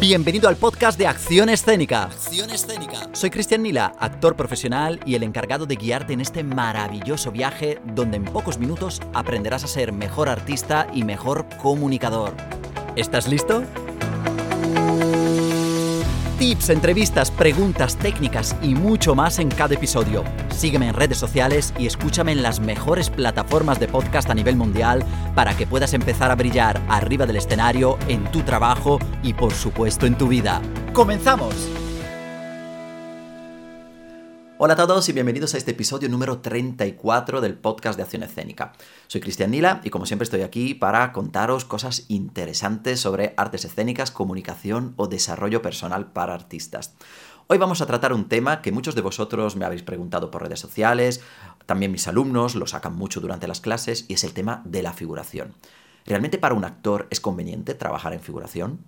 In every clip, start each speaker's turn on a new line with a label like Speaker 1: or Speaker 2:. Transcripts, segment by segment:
Speaker 1: Bienvenido al podcast de Acción Escénica. Acción Escénica. Soy Cristian Nila, actor profesional y el encargado de guiarte en este maravilloso viaje donde en pocos minutos aprenderás a ser mejor artista y mejor comunicador. ¿Estás listo? Tips, entrevistas, preguntas, técnicas y mucho más en cada episodio. Sígueme en redes sociales y escúchame en las mejores plataformas de podcast a nivel mundial para que puedas empezar a brillar arriba del escenario, en tu trabajo y por supuesto en tu vida. ¡Comenzamos! Hola a todos y bienvenidos a este episodio número 34 del podcast de Acción Escénica. Soy Cristian Nila y como siempre estoy aquí para contaros cosas interesantes sobre artes escénicas, comunicación o desarrollo personal para artistas. Hoy vamos a tratar un tema que muchos de vosotros me habéis preguntado por redes sociales, también mis alumnos lo sacan mucho durante las clases y es el tema de la figuración. ¿Realmente para un actor es conveniente trabajar en figuración?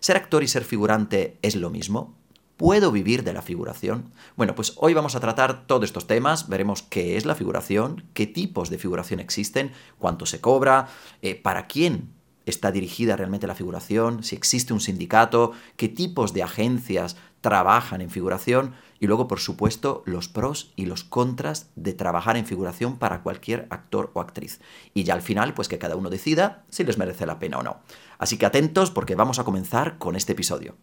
Speaker 1: ¿Ser actor y ser figurante es lo mismo? ¿Puedo vivir de la figuración? Bueno, pues hoy vamos a tratar todos estos temas, veremos qué es la figuración, qué tipos de figuración existen, cuánto se cobra, eh, para quién está dirigida realmente la figuración, si existe un sindicato, qué tipos de agencias trabajan en figuración y luego, por supuesto, los pros y los contras de trabajar en figuración para cualquier actor o actriz. Y ya al final, pues que cada uno decida si les merece la pena o no. Así que atentos porque vamos a comenzar con este episodio.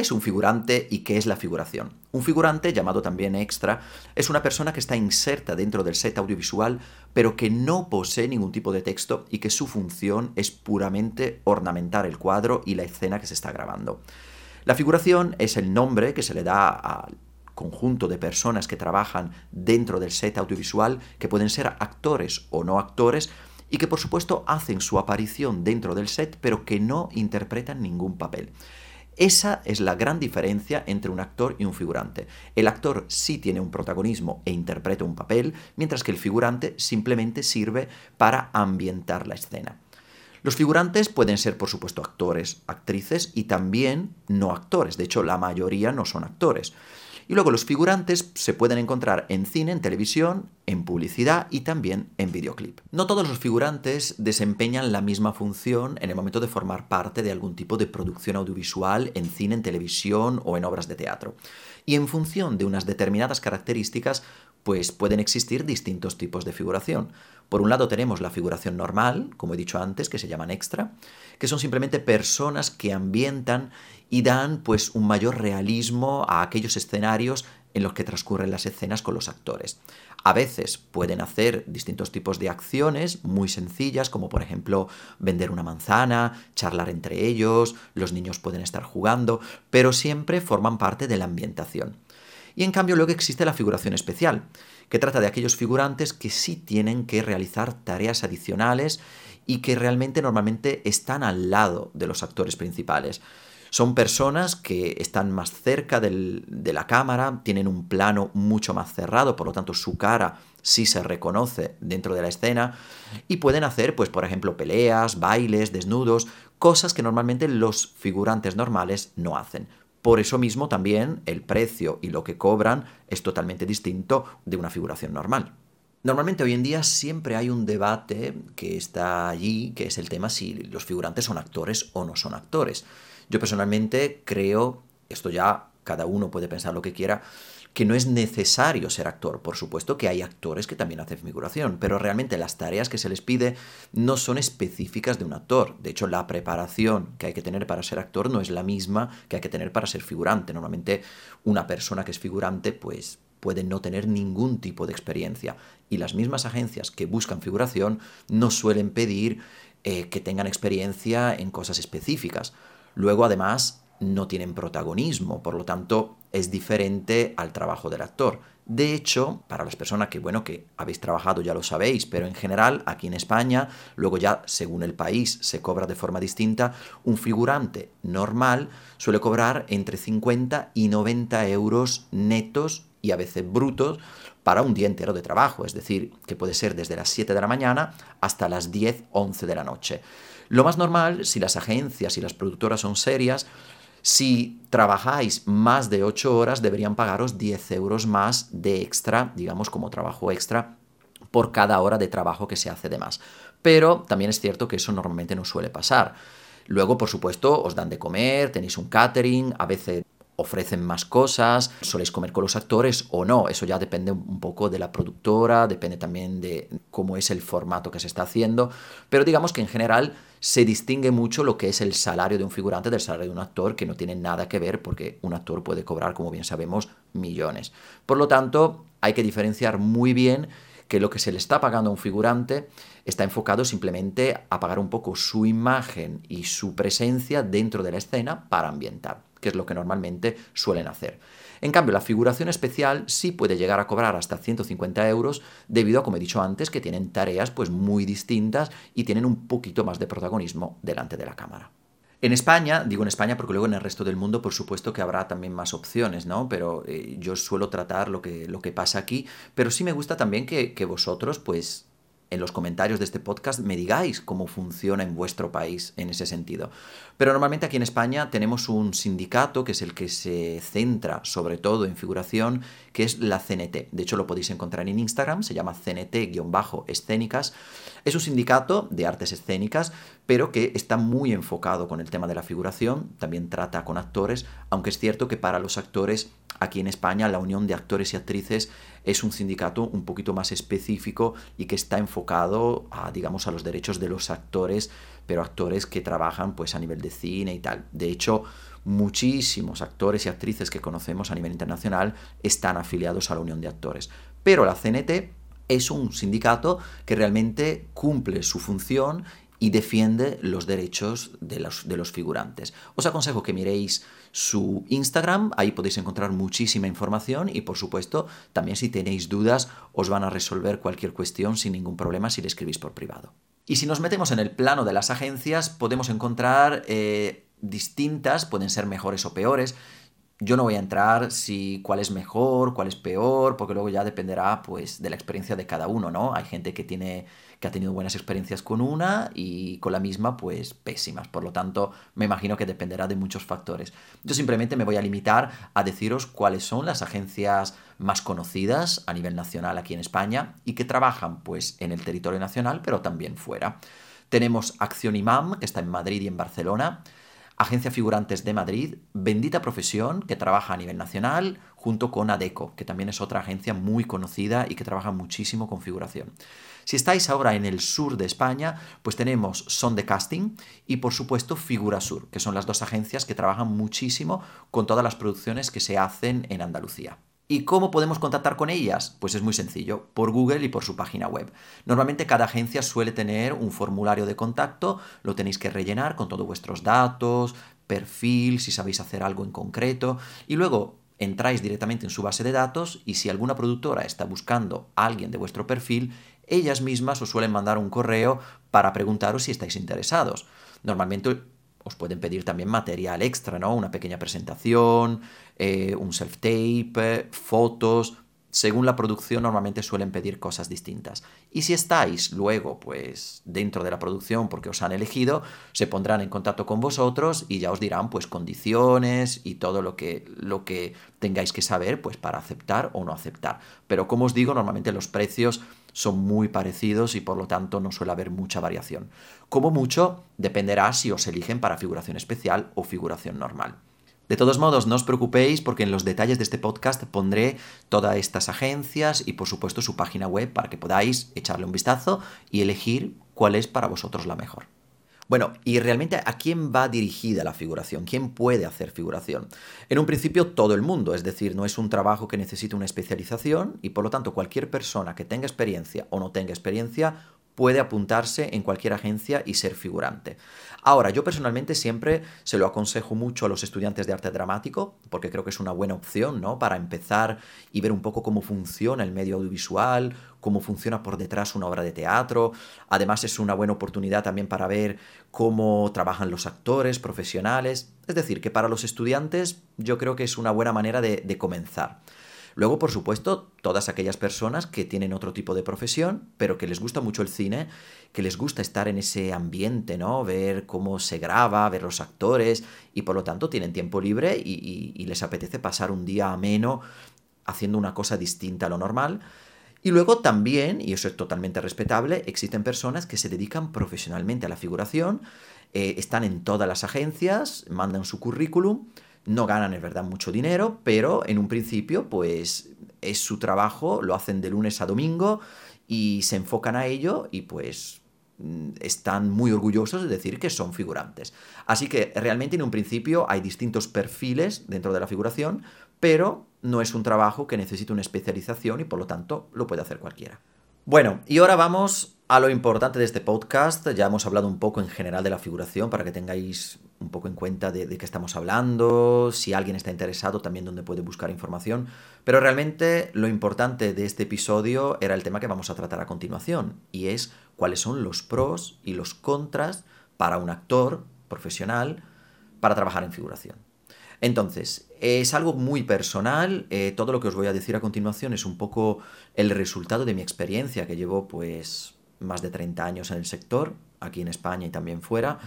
Speaker 1: ¿Qué es un figurante y qué es la figuración? Un figurante, llamado también extra, es una persona que está inserta dentro del set audiovisual, pero que no posee ningún tipo de texto y que su función es puramente ornamentar el cuadro y la escena que se está grabando. La figuración es el nombre que se le da al conjunto de personas que trabajan dentro del set audiovisual, que pueden ser actores o no actores, y que por supuesto hacen su aparición dentro del set, pero que no interpretan ningún papel. Esa es la gran diferencia entre un actor y un figurante. El actor sí tiene un protagonismo e interpreta un papel, mientras que el figurante simplemente sirve para ambientar la escena. Los figurantes pueden ser, por supuesto, actores, actrices y también no actores. De hecho, la mayoría no son actores. Y luego los figurantes se pueden encontrar en cine, en televisión, en publicidad y también en videoclip. No todos los figurantes desempeñan la misma función en el momento de formar parte de algún tipo de producción audiovisual en cine, en televisión o en obras de teatro. Y en función de unas determinadas características, pues pueden existir distintos tipos de figuración. Por un lado tenemos la figuración normal, como he dicho antes, que se llaman extra, que son simplemente personas que ambientan y dan pues un mayor realismo a aquellos escenarios en los que transcurren las escenas con los actores. A veces pueden hacer distintos tipos de acciones muy sencillas, como por ejemplo vender una manzana, charlar entre ellos, los niños pueden estar jugando, pero siempre forman parte de la ambientación. Y en cambio luego existe la figuración especial, que trata de aquellos figurantes que sí tienen que realizar tareas adicionales y que realmente normalmente están al lado de los actores principales. Son personas que están más cerca de la cámara, tienen un plano mucho más cerrado, por lo tanto su cara sí se reconoce dentro de la escena y pueden hacer, pues por ejemplo, peleas, bailes, desnudos, cosas que normalmente los figurantes normales no hacen. Por eso mismo también el precio y lo que cobran es totalmente distinto de una figuración normal. Normalmente hoy en día siempre hay un debate que está allí, que es el tema si los figurantes son actores o no son actores. Yo personalmente creo, esto ya cada uno puede pensar lo que quiera, que no es necesario ser actor. Por supuesto que hay actores que también hacen figuración, pero realmente las tareas que se les pide no son específicas de un actor. De hecho, la preparación que hay que tener para ser actor no es la misma que hay que tener para ser figurante. Normalmente una persona que es figurante pues puede no tener ningún tipo de experiencia. Y las mismas agencias que buscan figuración no suelen pedir eh, que tengan experiencia en cosas específicas. Luego, además, no tienen protagonismo, por lo tanto es diferente al trabajo del actor. De hecho, para las personas que, bueno, que habéis trabajado ya lo sabéis, pero en general aquí en España, luego ya según el país se cobra de forma distinta, un figurante normal suele cobrar entre 50 y 90 euros netos y a veces brutos para un día entero de trabajo, es decir, que puede ser desde las 7 de la mañana hasta las 10, 11 de la noche. Lo más normal, si las agencias y las productoras son serias, si trabajáis más de 8 horas, deberían pagaros 10 euros más de extra, digamos como trabajo extra, por cada hora de trabajo que se hace de más. Pero también es cierto que eso normalmente no suele pasar. Luego, por supuesto, os dan de comer, tenéis un catering, a veces ofrecen más cosas, soléis comer con los actores o no, eso ya depende un poco de la productora, depende también de cómo es el formato que se está haciendo, pero digamos que en general se distingue mucho lo que es el salario de un figurante del salario de un actor, que no tiene nada que ver porque un actor puede cobrar, como bien sabemos, millones. Por lo tanto, hay que diferenciar muy bien que lo que se le está pagando a un figurante está enfocado simplemente a pagar un poco su imagen y su presencia dentro de la escena para ambientar, que es lo que normalmente suelen hacer. En cambio, la figuración especial sí puede llegar a cobrar hasta 150 euros debido a, como he dicho antes, que tienen tareas pues muy distintas y tienen un poquito más de protagonismo delante de la cámara. En España, digo en España porque luego en el resto del mundo por supuesto que habrá también más opciones, ¿no? Pero eh, yo suelo tratar lo que, lo que pasa aquí, pero sí me gusta también que, que vosotros pues en los comentarios de este podcast me digáis cómo funciona en vuestro país en ese sentido. Pero normalmente aquí en España tenemos un sindicato que es el que se centra sobre todo en figuración, que es la CNT. De hecho lo podéis encontrar en Instagram, se llama CNT-escénicas. Es un sindicato de artes escénicas, pero que está muy enfocado con el tema de la figuración, también trata con actores, aunque es cierto que para los actores aquí en España la Unión de Actores y Actrices es un sindicato un poquito más específico y que está enfocado a, digamos, a los derechos de los actores, pero actores que trabajan pues a nivel de cine y tal. De hecho, muchísimos actores y actrices que conocemos a nivel internacional están afiliados a la Unión de Actores. Pero la CNT es un sindicato que realmente cumple su función y defiende los derechos de los, de los figurantes. Os aconsejo que miréis su Instagram, ahí podéis encontrar muchísima información y por supuesto también si tenéis dudas os van a resolver cualquier cuestión sin ningún problema si le escribís por privado. Y si nos metemos en el plano de las agencias podemos encontrar eh, distintas, pueden ser mejores o peores, yo no voy a entrar si cuál es mejor, cuál es peor, porque luego ya dependerá pues de la experiencia de cada uno, ¿no? Hay gente que tiene que ha tenido buenas experiencias con una y con la misma pues pésimas, por lo tanto me imagino que dependerá de muchos factores. Yo simplemente me voy a limitar a deciros cuáles son las agencias más conocidas a nivel nacional aquí en España y que trabajan pues en el territorio nacional, pero también fuera. Tenemos Acción Imam, que está en Madrid y en Barcelona. Agencia Figurantes de Madrid, Bendita Profesión, que trabaja a nivel nacional, junto con ADECO, que también es otra agencia muy conocida y que trabaja muchísimo con figuración. Si estáis ahora en el sur de España, pues tenemos Son de Casting y por supuesto Figura Sur, que son las dos agencias que trabajan muchísimo con todas las producciones que se hacen en Andalucía. ¿Y cómo podemos contactar con ellas? Pues es muy sencillo, por Google y por su página web. Normalmente cada agencia suele tener un formulario de contacto, lo tenéis que rellenar con todos vuestros datos, perfil, si sabéis hacer algo en concreto, y luego entráis directamente en su base de datos y si alguna productora está buscando a alguien de vuestro perfil, ellas mismas os suelen mandar un correo para preguntaros si estáis interesados. Normalmente os pueden pedir también material extra, ¿no? Una pequeña presentación, eh, un self-tape, fotos. Según la producción, normalmente suelen pedir cosas distintas. Y si estáis luego, pues, dentro de la producción porque os han elegido, se pondrán en contacto con vosotros y ya os dirán, pues, condiciones y todo lo que, lo que tengáis que saber, pues, para aceptar o no aceptar. Pero como os digo, normalmente los precios son muy parecidos y por lo tanto no suele haber mucha variación. Como mucho, dependerá si os eligen para figuración especial o figuración normal. De todos modos, no os preocupéis porque en los detalles de este podcast pondré todas estas agencias y por supuesto su página web para que podáis echarle un vistazo y elegir cuál es para vosotros la mejor. Bueno, ¿y realmente a quién va dirigida la figuración? ¿Quién puede hacer figuración? En un principio todo el mundo, es decir, no es un trabajo que necesite una especialización y por lo tanto cualquier persona que tenga experiencia o no tenga experiencia puede apuntarse en cualquier agencia y ser figurante. Ahora, yo personalmente siempre se lo aconsejo mucho a los estudiantes de arte dramático, porque creo que es una buena opción, ¿no? Para empezar y ver un poco cómo funciona el medio audiovisual, cómo funciona por detrás una obra de teatro. Además, es una buena oportunidad también para ver cómo trabajan los actores profesionales. Es decir, que para los estudiantes yo creo que es una buena manera de, de comenzar. Luego, por supuesto, todas aquellas personas que tienen otro tipo de profesión, pero que les gusta mucho el cine, que les gusta estar en ese ambiente, ¿no? Ver cómo se graba, ver los actores, y por lo tanto tienen tiempo libre y, les apetece pasar un día ameno haciendo una cosa distinta a lo normal. Y luego también, y eso es totalmente respetable, existen personas que se dedican profesionalmente a la figuración, eh, están en todas las agencias, mandan su currículum, no ganan, es verdad, mucho dinero, pero en un principio, pues es su trabajo, lo hacen de lunes a domingo y se enfocan a ello y pues mm, están muy orgullosos de decir que son figurantes. Así que realmente en un principio hay distintos perfiles dentro de la figuración, pero no es un trabajo que necesite una especialización y por lo tanto lo puede hacer cualquiera. Bueno, y ahora vamos a lo importante de este podcast. Ya hemos hablado un poco en general de la figuración para que tengáis un poco en cuenta de, qué estamos hablando, si alguien está interesado también dónde puede buscar información. Pero realmente lo importante de este episodio era el tema que vamos a tratar a continuación y es cuáles son los pros y los contras para un actor profesional para trabajar en figuración. Entonces, es algo muy personal, eh, todo lo que os voy a decir a continuación es un poco el resultado de mi experiencia, que llevo pues más de 30 años en el sector, aquí en España y también fuera,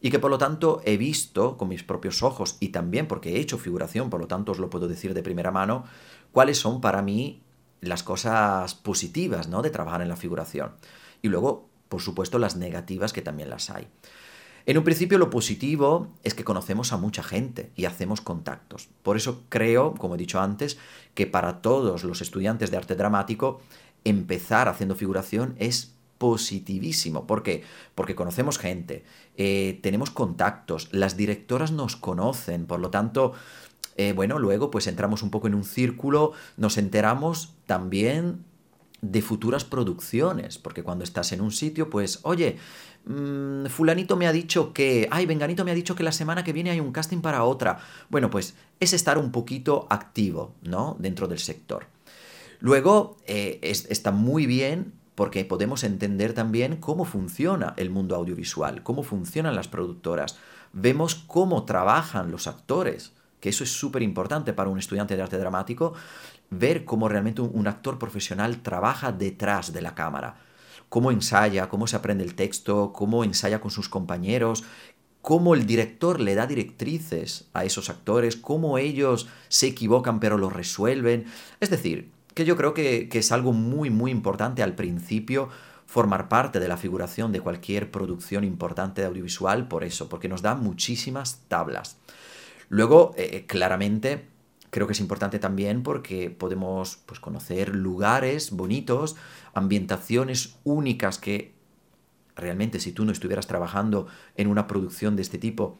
Speaker 1: y que por lo tanto he visto con mis propios ojos y también porque he hecho figuración, por lo tanto os lo puedo decir de primera mano, cuáles son para mí las cosas positivas ¿no? de trabajar en la figuración. Y luego, por supuesto, las negativas que también las hay. En un principio lo positivo es que conocemos a mucha gente y hacemos contactos. Por eso creo, como he dicho antes, que para todos los estudiantes de arte dramático empezar haciendo figuración es positivísimo. ¿Por qué? Porque conocemos gente, eh, tenemos contactos, las directoras nos conocen, por lo tanto, eh, bueno, luego pues entramos un poco en un círculo, nos enteramos también de futuras producciones, porque cuando estás en un sitio, pues, oye, Mm, fulanito me ha dicho que, ay, venganito me ha dicho que la semana que viene hay un casting para otra. Bueno, pues es estar un poquito activo, ¿no? Dentro del sector. Luego, eh, está muy bien porque podemos entender también cómo funciona el mundo audiovisual, cómo funcionan las productoras. Vemos cómo trabajan los actores, que eso es súper importante para un estudiante de arte dramático, ver cómo realmente un actor profesional trabaja detrás de la cámara cómo ensaya, cómo se aprende el texto, cómo ensaya con sus compañeros, cómo el director le da directrices a esos actores, cómo ellos se equivocan pero lo resuelven. Es decir, que yo creo que, es algo muy, muy importante al principio formar parte de la figuración de cualquier producción importante de audiovisual por eso, porque nos da muchísimas tablas. Luego, eh, eh, claramente, creo que es importante también porque podemos pues, conocer lugares bonitos, ambientaciones únicas que realmente si tú no estuvieras trabajando en una producción de este tipo,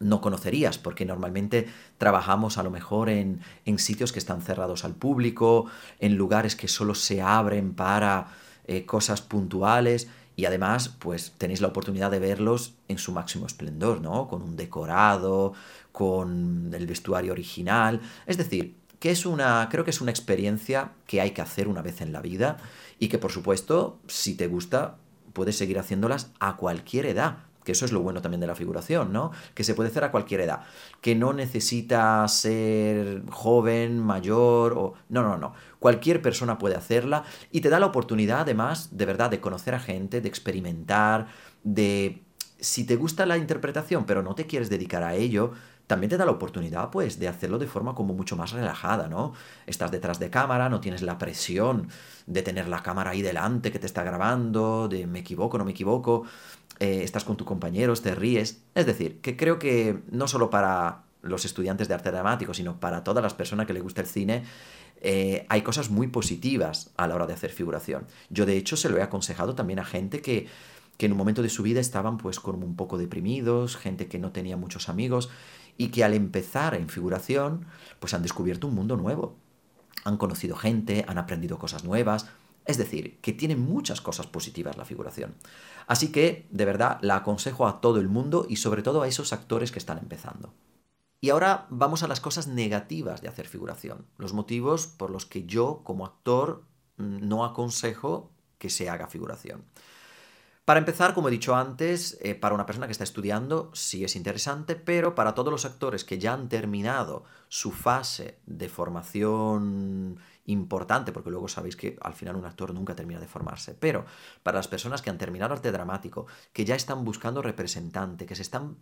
Speaker 1: no conocerías, porque normalmente trabajamos a lo mejor en, en sitios que están cerrados al público, en lugares que solo se abren para eh, cosas puntuales y además pues tenéis la oportunidad de verlos en su máximo esplendor, ¿no? Con un decorado, con el vestuario original, es decir, que es una, creo que es una experiencia que hay que hacer una vez en la vida y que por supuesto, si te gusta, puedes seguir haciéndolas a cualquier edad. Eso es lo bueno también de la figuración, ¿no? Que se puede hacer a cualquier edad. Que no necesita ser joven, mayor o... No, no, no. Cualquier persona puede hacerla y te da la oportunidad además de verdad de conocer a gente, de experimentar, de... Si te gusta la interpretación pero no te quieres dedicar a ello, también te da la oportunidad, pues, de hacerlo de forma como mucho más relajada, ¿no? Estás detrás de cámara, no tienes la presión de tener la cámara ahí delante que te está grabando, de me equivoco, no me equivoco, eh, estás con tus compañeros, te ríes. Es decir, que creo que no solo para los estudiantes de arte dramático, sino para todas las personas que les gusta el cine, eh, hay cosas muy positivas a la hora de hacer figuración. Yo, de hecho, se lo he aconsejado también a gente que que en un momento de su vida estaban pues como un poco deprimidos, gente que no tenía muchos amigos y que al empezar en figuración pues han descubierto un mundo nuevo. Han conocido gente, han aprendido cosas nuevas, es decir, que tiene muchas cosas positivas la figuración. Así que, de verdad, la aconsejo a todo el mundo y sobre todo a esos actores que están empezando. Y ahora vamos a las cosas negativas de hacer figuración, los motivos por los que yo, como actor, no aconsejo que se haga figuración. Para empezar, como he dicho antes, eh, para una persona que está estudiando sí es interesante, pero para todos los actores que ya han terminado su fase de formación importante, porque luego sabéis que al final un actor nunca termina de formarse, pero para las personas que han terminado arte dramático, que ya están buscando representante, que se están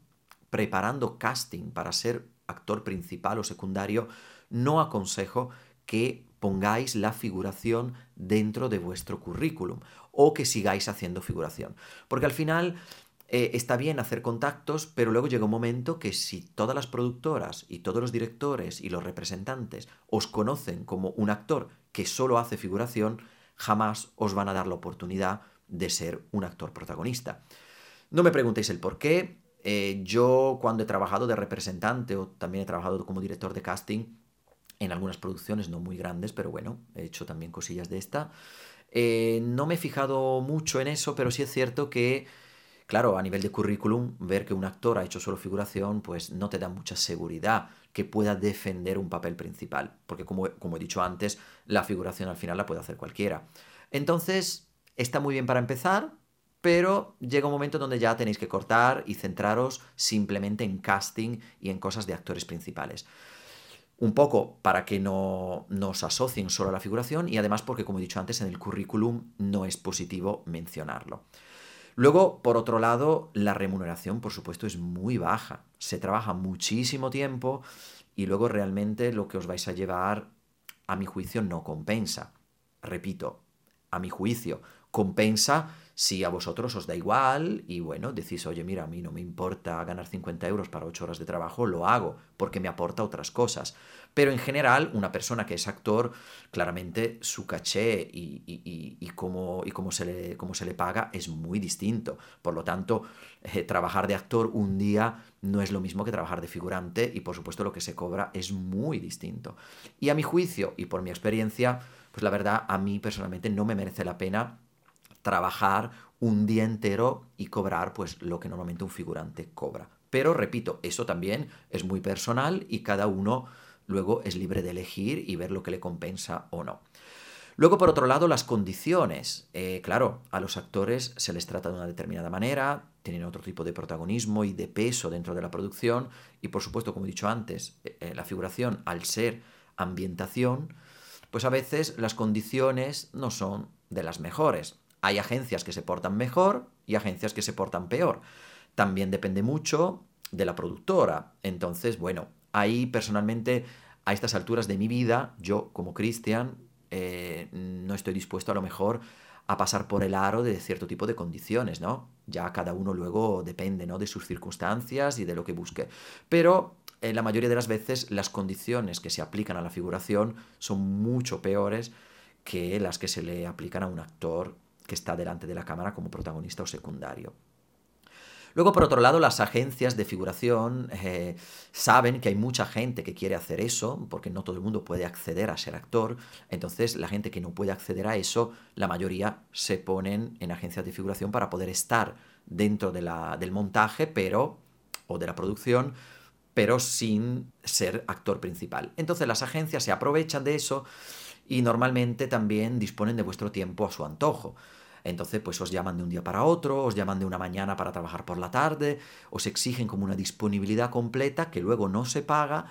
Speaker 1: preparando casting para ser actor principal o secundario, no aconsejo que pongáis la figuración dentro de vuestro currículum o que sigáis haciendo figuración. Porque al final eh, está bien hacer contactos, pero luego llega un momento que si todas las productoras y todos los directores y los representantes os conocen como un actor que solo hace figuración, jamás os van a dar la oportunidad de ser un actor protagonista. No me preguntéis el por qué. Eh, yo cuando he trabajado de representante o también he trabajado como director de casting en algunas producciones no muy grandes, pero bueno, he hecho también cosillas de esta. Eh, no me he fijado mucho en eso, pero sí es cierto que, claro, a nivel de currículum, ver que un actor ha hecho solo figuración, pues no te da mucha seguridad que pueda defender un papel principal, porque como, como he dicho antes, la figuración al final la puede hacer cualquiera. Entonces, está muy bien para empezar, pero llega un momento donde ya tenéis que cortar y centraros simplemente en casting y en cosas de actores principales. Un poco para que no nos asocien solo a la figuración y además porque, como he dicho antes, en el currículum no es positivo mencionarlo. Luego, por otro lado, la remuneración, por supuesto, es muy baja. Se trabaja muchísimo tiempo y luego realmente lo que os vais a llevar, a mi juicio, no compensa. Repito, a mi juicio, compensa si a vosotros os da igual y bueno, decís, oye, mira, a mí no me importa ganar 50 euros para 8 horas de trabajo, lo hago porque me aporta otras cosas. Pero en general, una persona que es actor, claramente su caché y, cómo, y cómo, se le, cómo se le paga es muy distinto. Por lo tanto, eh, trabajar de actor un día no es lo mismo que trabajar de figurante y por supuesto lo que se cobra es muy distinto. Y a mi juicio y por mi experiencia, pues la verdad a mí personalmente no me merece la pena trabajar un día entero y cobrar pues lo que normalmente un figurante cobra. Pero repito, eso también es muy personal y cada uno luego es libre de elegir y ver lo que le compensa o no. Luego, por otro lado, las condiciones. Eh, claro, a los actores se les trata de una determinada manera, tienen otro tipo de protagonismo y de peso dentro de la producción y, por supuesto, como he dicho antes, eh, eh, la figuración, al ser ambientación, pues a veces las condiciones no son de las mejores. Hay agencias que se portan mejor y agencias que se portan peor. También depende mucho de la productora. Entonces, bueno, ahí personalmente, a estas alturas de mi vida, yo como Cristian, eh, no estoy dispuesto a lo mejor a pasar por el aro de cierto tipo de condiciones, ¿no? Ya cada uno luego depende, ¿no? De sus circunstancias y de lo que busque. Pero en la mayoría de las veces las condiciones que se aplican a la figuración son mucho peores que las que se le aplican a un actor que está delante de la cámara como protagonista o secundario. Luego, por otro lado, las agencias de figuración eh, saben que hay mucha gente que quiere hacer eso, porque no todo el mundo puede acceder a ser actor. Entonces, la gente que no puede acceder a eso, la mayoría se ponen en agencias de figuración para poder estar dentro de la, del montaje, pero o de la producción, pero sin ser actor principal. Entonces, las agencias se aprovechan de eso y normalmente también disponen de vuestro tiempo a su antojo. Entonces, pues os llaman de un día para otro, os llaman de una mañana para trabajar por la tarde, os exigen como una disponibilidad completa que luego no se paga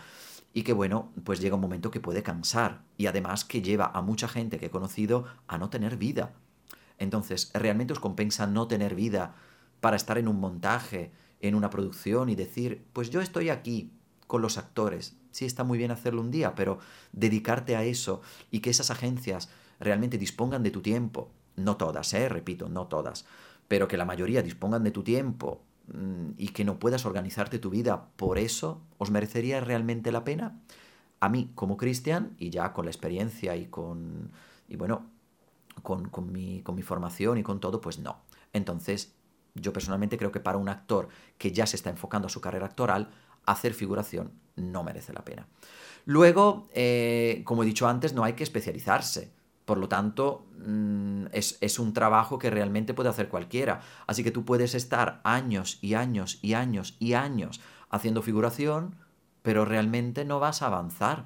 Speaker 1: y que bueno, pues llega un momento que puede cansar y además que lleva a mucha gente que he conocido a no tener vida. Entonces, ¿realmente os compensa no tener vida para estar en un montaje, en una producción y decir, pues yo estoy aquí con los actores? Sí, está muy bien hacerlo un día, pero dedicarte a eso y que esas agencias realmente dispongan de tu tiempo, no todas, ¿eh? repito, no todas, pero que la mayoría dispongan de tu tiempo mm, y que no puedas organizarte tu vida por eso, ¿os merecería realmente la pena? A mí, como cristian, y ya con la experiencia y con, y bueno, con, con, mi, con mi formación y con todo, pues no. Entonces, yo personalmente creo que para un actor que ya se está enfocando a su carrera actoral, hacer figuración no merece la pena. Luego, eh, como he dicho antes, no hay que especializarse. Por lo tanto, mm, es, un trabajo que realmente puede hacer cualquiera. Así que tú puedes estar años y años y años y años haciendo figuración, pero realmente no vas a avanzar,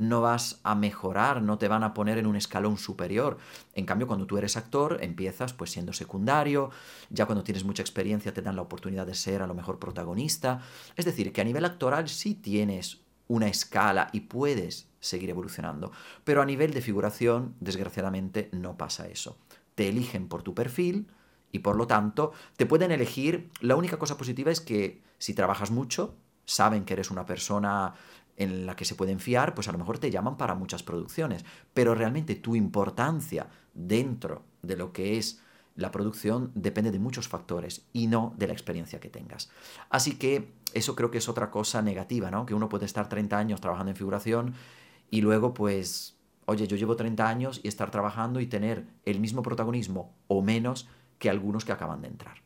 Speaker 1: no vas a mejorar, no te van a poner en un escalón superior. En cambio, cuando tú eres actor, empiezas pues siendo secundario, ya cuando tienes mucha experiencia te dan la oportunidad de ser a lo mejor protagonista. Es decir, que a nivel actoral sí tienes una escala y puedes seguir evolucionando. Pero a nivel de figuración, desgraciadamente, no pasa eso. Te eligen por tu perfil y por lo tanto te pueden elegir. La única cosa positiva es que si trabajas mucho, saben que eres una persona en la que se pueden fiar, pues a lo mejor te llaman para muchas producciones, pero realmente tu importancia dentro de lo que es la producción depende de muchos factores y no de la experiencia que tengas. Así que eso creo que es otra cosa negativa, ¿no? Que uno puede estar 30 años trabajando en figuración y luego pues, oye, yo llevo 30 años y estar trabajando y tener el mismo protagonismo o menos que algunos que acaban de entrar.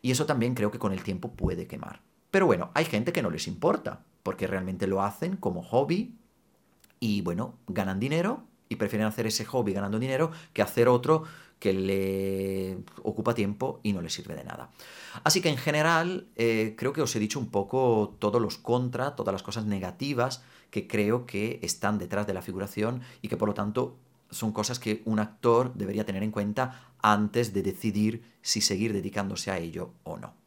Speaker 1: Y eso también creo que con el tiempo puede quemar. Pero bueno, hay gente que no les importa, porque realmente lo hacen como hobby y bueno, ganan dinero y prefieren hacer ese hobby ganando dinero que hacer otro que le ocupa tiempo y no le sirve de nada. Así que en general eh, creo que os he dicho un poco todos los contra, todas las cosas negativas que creo que están detrás de la figuración y que por lo tanto son cosas que un actor debería tener en cuenta antes de decidir si seguir dedicándose a ello o no.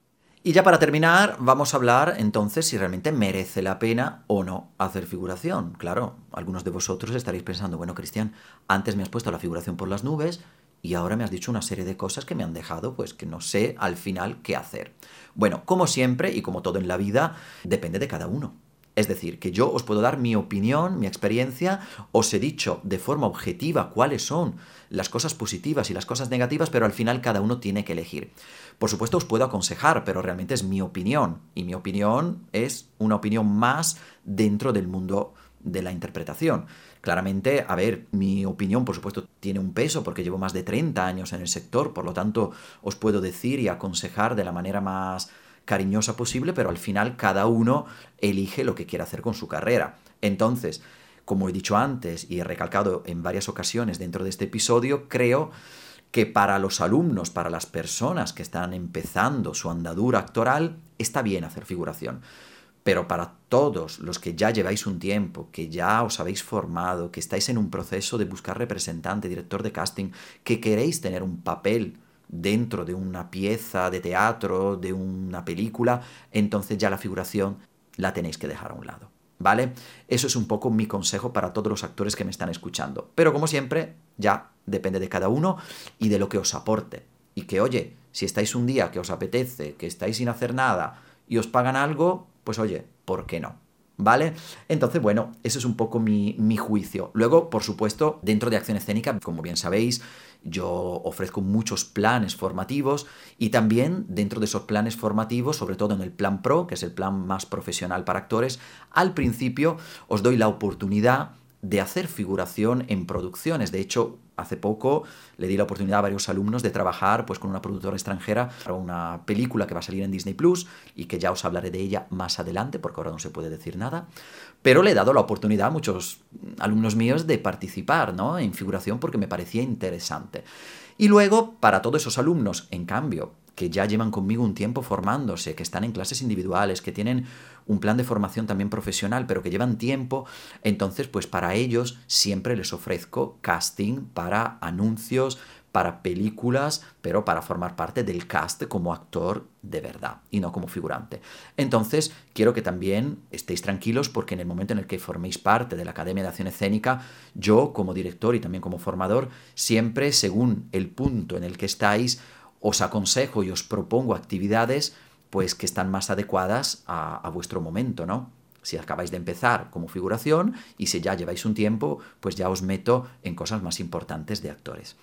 Speaker 1: Y ya para terminar, vamos a hablar entonces si realmente merece la pena o no hacer figuración. Claro, algunos de vosotros estaréis pensando, bueno, Cristian, antes me has puesto la figuración por las nubes y ahora me has dicho una serie de cosas que me han dejado, pues que no sé al final qué hacer. Bueno, como siempre y como todo en la vida, depende de cada uno. Es decir, que yo os puedo dar mi opinión, mi experiencia, os he dicho de forma objetiva cuáles son las cosas positivas y las cosas negativas, pero al final cada uno tiene que elegir. Por supuesto os puedo aconsejar, pero realmente es mi opinión, y mi opinión es una opinión más dentro del mundo de la interpretación. Claramente, a ver, mi opinión, por supuesto, tiene un peso porque llevo más de 30 años en el sector, por lo tanto, os puedo decir y aconsejar de la manera más cariñosa posible, pero al final cada uno elige lo que quiere hacer con su carrera. Entonces, como he dicho antes y he recalcado en varias ocasiones dentro de este episodio, creo que para los alumnos, para las personas que están empezando su andadura actoral, está bien hacer figuración. Pero para todos los que ya lleváis un tiempo, que ya os habéis formado, que estáis en un proceso de buscar representante, director de casting, que queréis tener un papel dentro de una pieza de teatro, de una película, entonces ya la figuración la tenéis que dejar a un lado. ¿Vale? Eso es un poco mi consejo para todos los actores que me están escuchando. Pero como siempre, ya depende de cada uno y de lo que os aporte. Y que, oye, si estáis un día que os apetece, que estáis sin hacer nada y os pagan algo, pues oye, ¿por qué no? ¿Vale? Entonces, bueno, ese es un poco mi, mi, juicio. Luego, por supuesto, dentro de acción escénica, como bien sabéis, yo ofrezco muchos planes formativos y también dentro de esos planes formativos, sobre todo en el plan Pro, que es el plan más profesional para actores, al principio os doy la oportunidad de hacer figuración en producciones. De hecho, hace poco le di la oportunidad a varios alumnos de trabajar pues, con una productora extranjera para una película que va a salir en Disney Plus y que ya os hablaré de ella más adelante porque ahora no se puede decir nada. Pero le he dado la oportunidad a muchos alumnos míos de participar ¿no? en figuración porque me parecía interesante. Y luego, para todos esos alumnos, en cambio, que ya llevan conmigo un tiempo formándose, que están en clases individuales, que tienen un plan de formación también profesional, pero que llevan tiempo, entonces pues para ellos siempre les ofrezco casting para anuncios, para películas, pero para formar parte del cast como actor de verdad y no como figurante. Entonces, quiero que también estéis tranquilos porque en el momento en el que forméis parte de la Academia de Acción Escénica, yo como director y también como formador, siempre según el punto en el que estáis, os aconsejo y os propongo actividades pues que están más adecuadas a, vuestro momento, ¿no? Si acabáis de empezar como figuración y si ya lleváis un tiempo, pues ya os meto en cosas más importantes de actores.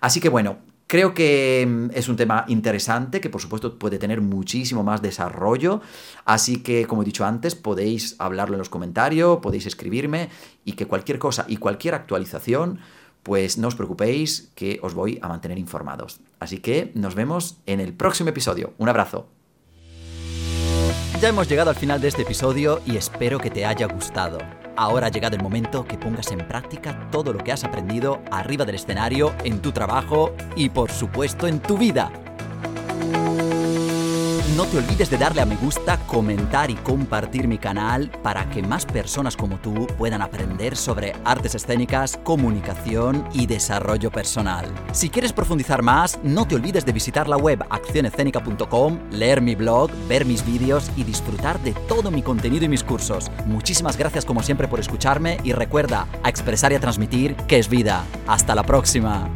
Speaker 1: Así que bueno, Creo que mm, es un tema interesante que por supuesto puede tener muchísimo más desarrollo, así que como he dicho antes podéis hablarlo en los comentarios, podéis escribirme y que cualquier cosa y cualquier actualización pues no os preocupéis que os voy a mantener informados. Así que nos vemos en el próximo episodio. Un abrazo.
Speaker 2: Ya hemos llegado al final de este episodio y espero que te haya gustado. Ahora ha llegado el momento que pongas en práctica todo lo que has aprendido arriba del escenario, en tu trabajo y por supuesto en tu vida. No te olvides de darle a me gusta, comentar y compartir mi canal para que más personas como tú puedan aprender sobre artes escénicas, comunicación y desarrollo personal. Si quieres profundizar más, no te olvides de visitar la web accionescénica.com, leer mi blog, ver mis vídeos y disfrutar de todo mi contenido y mis cursos. Muchísimas gracias como siempre por escucharme y recuerda a expresar y a transmitir que es vida. Hasta la próxima.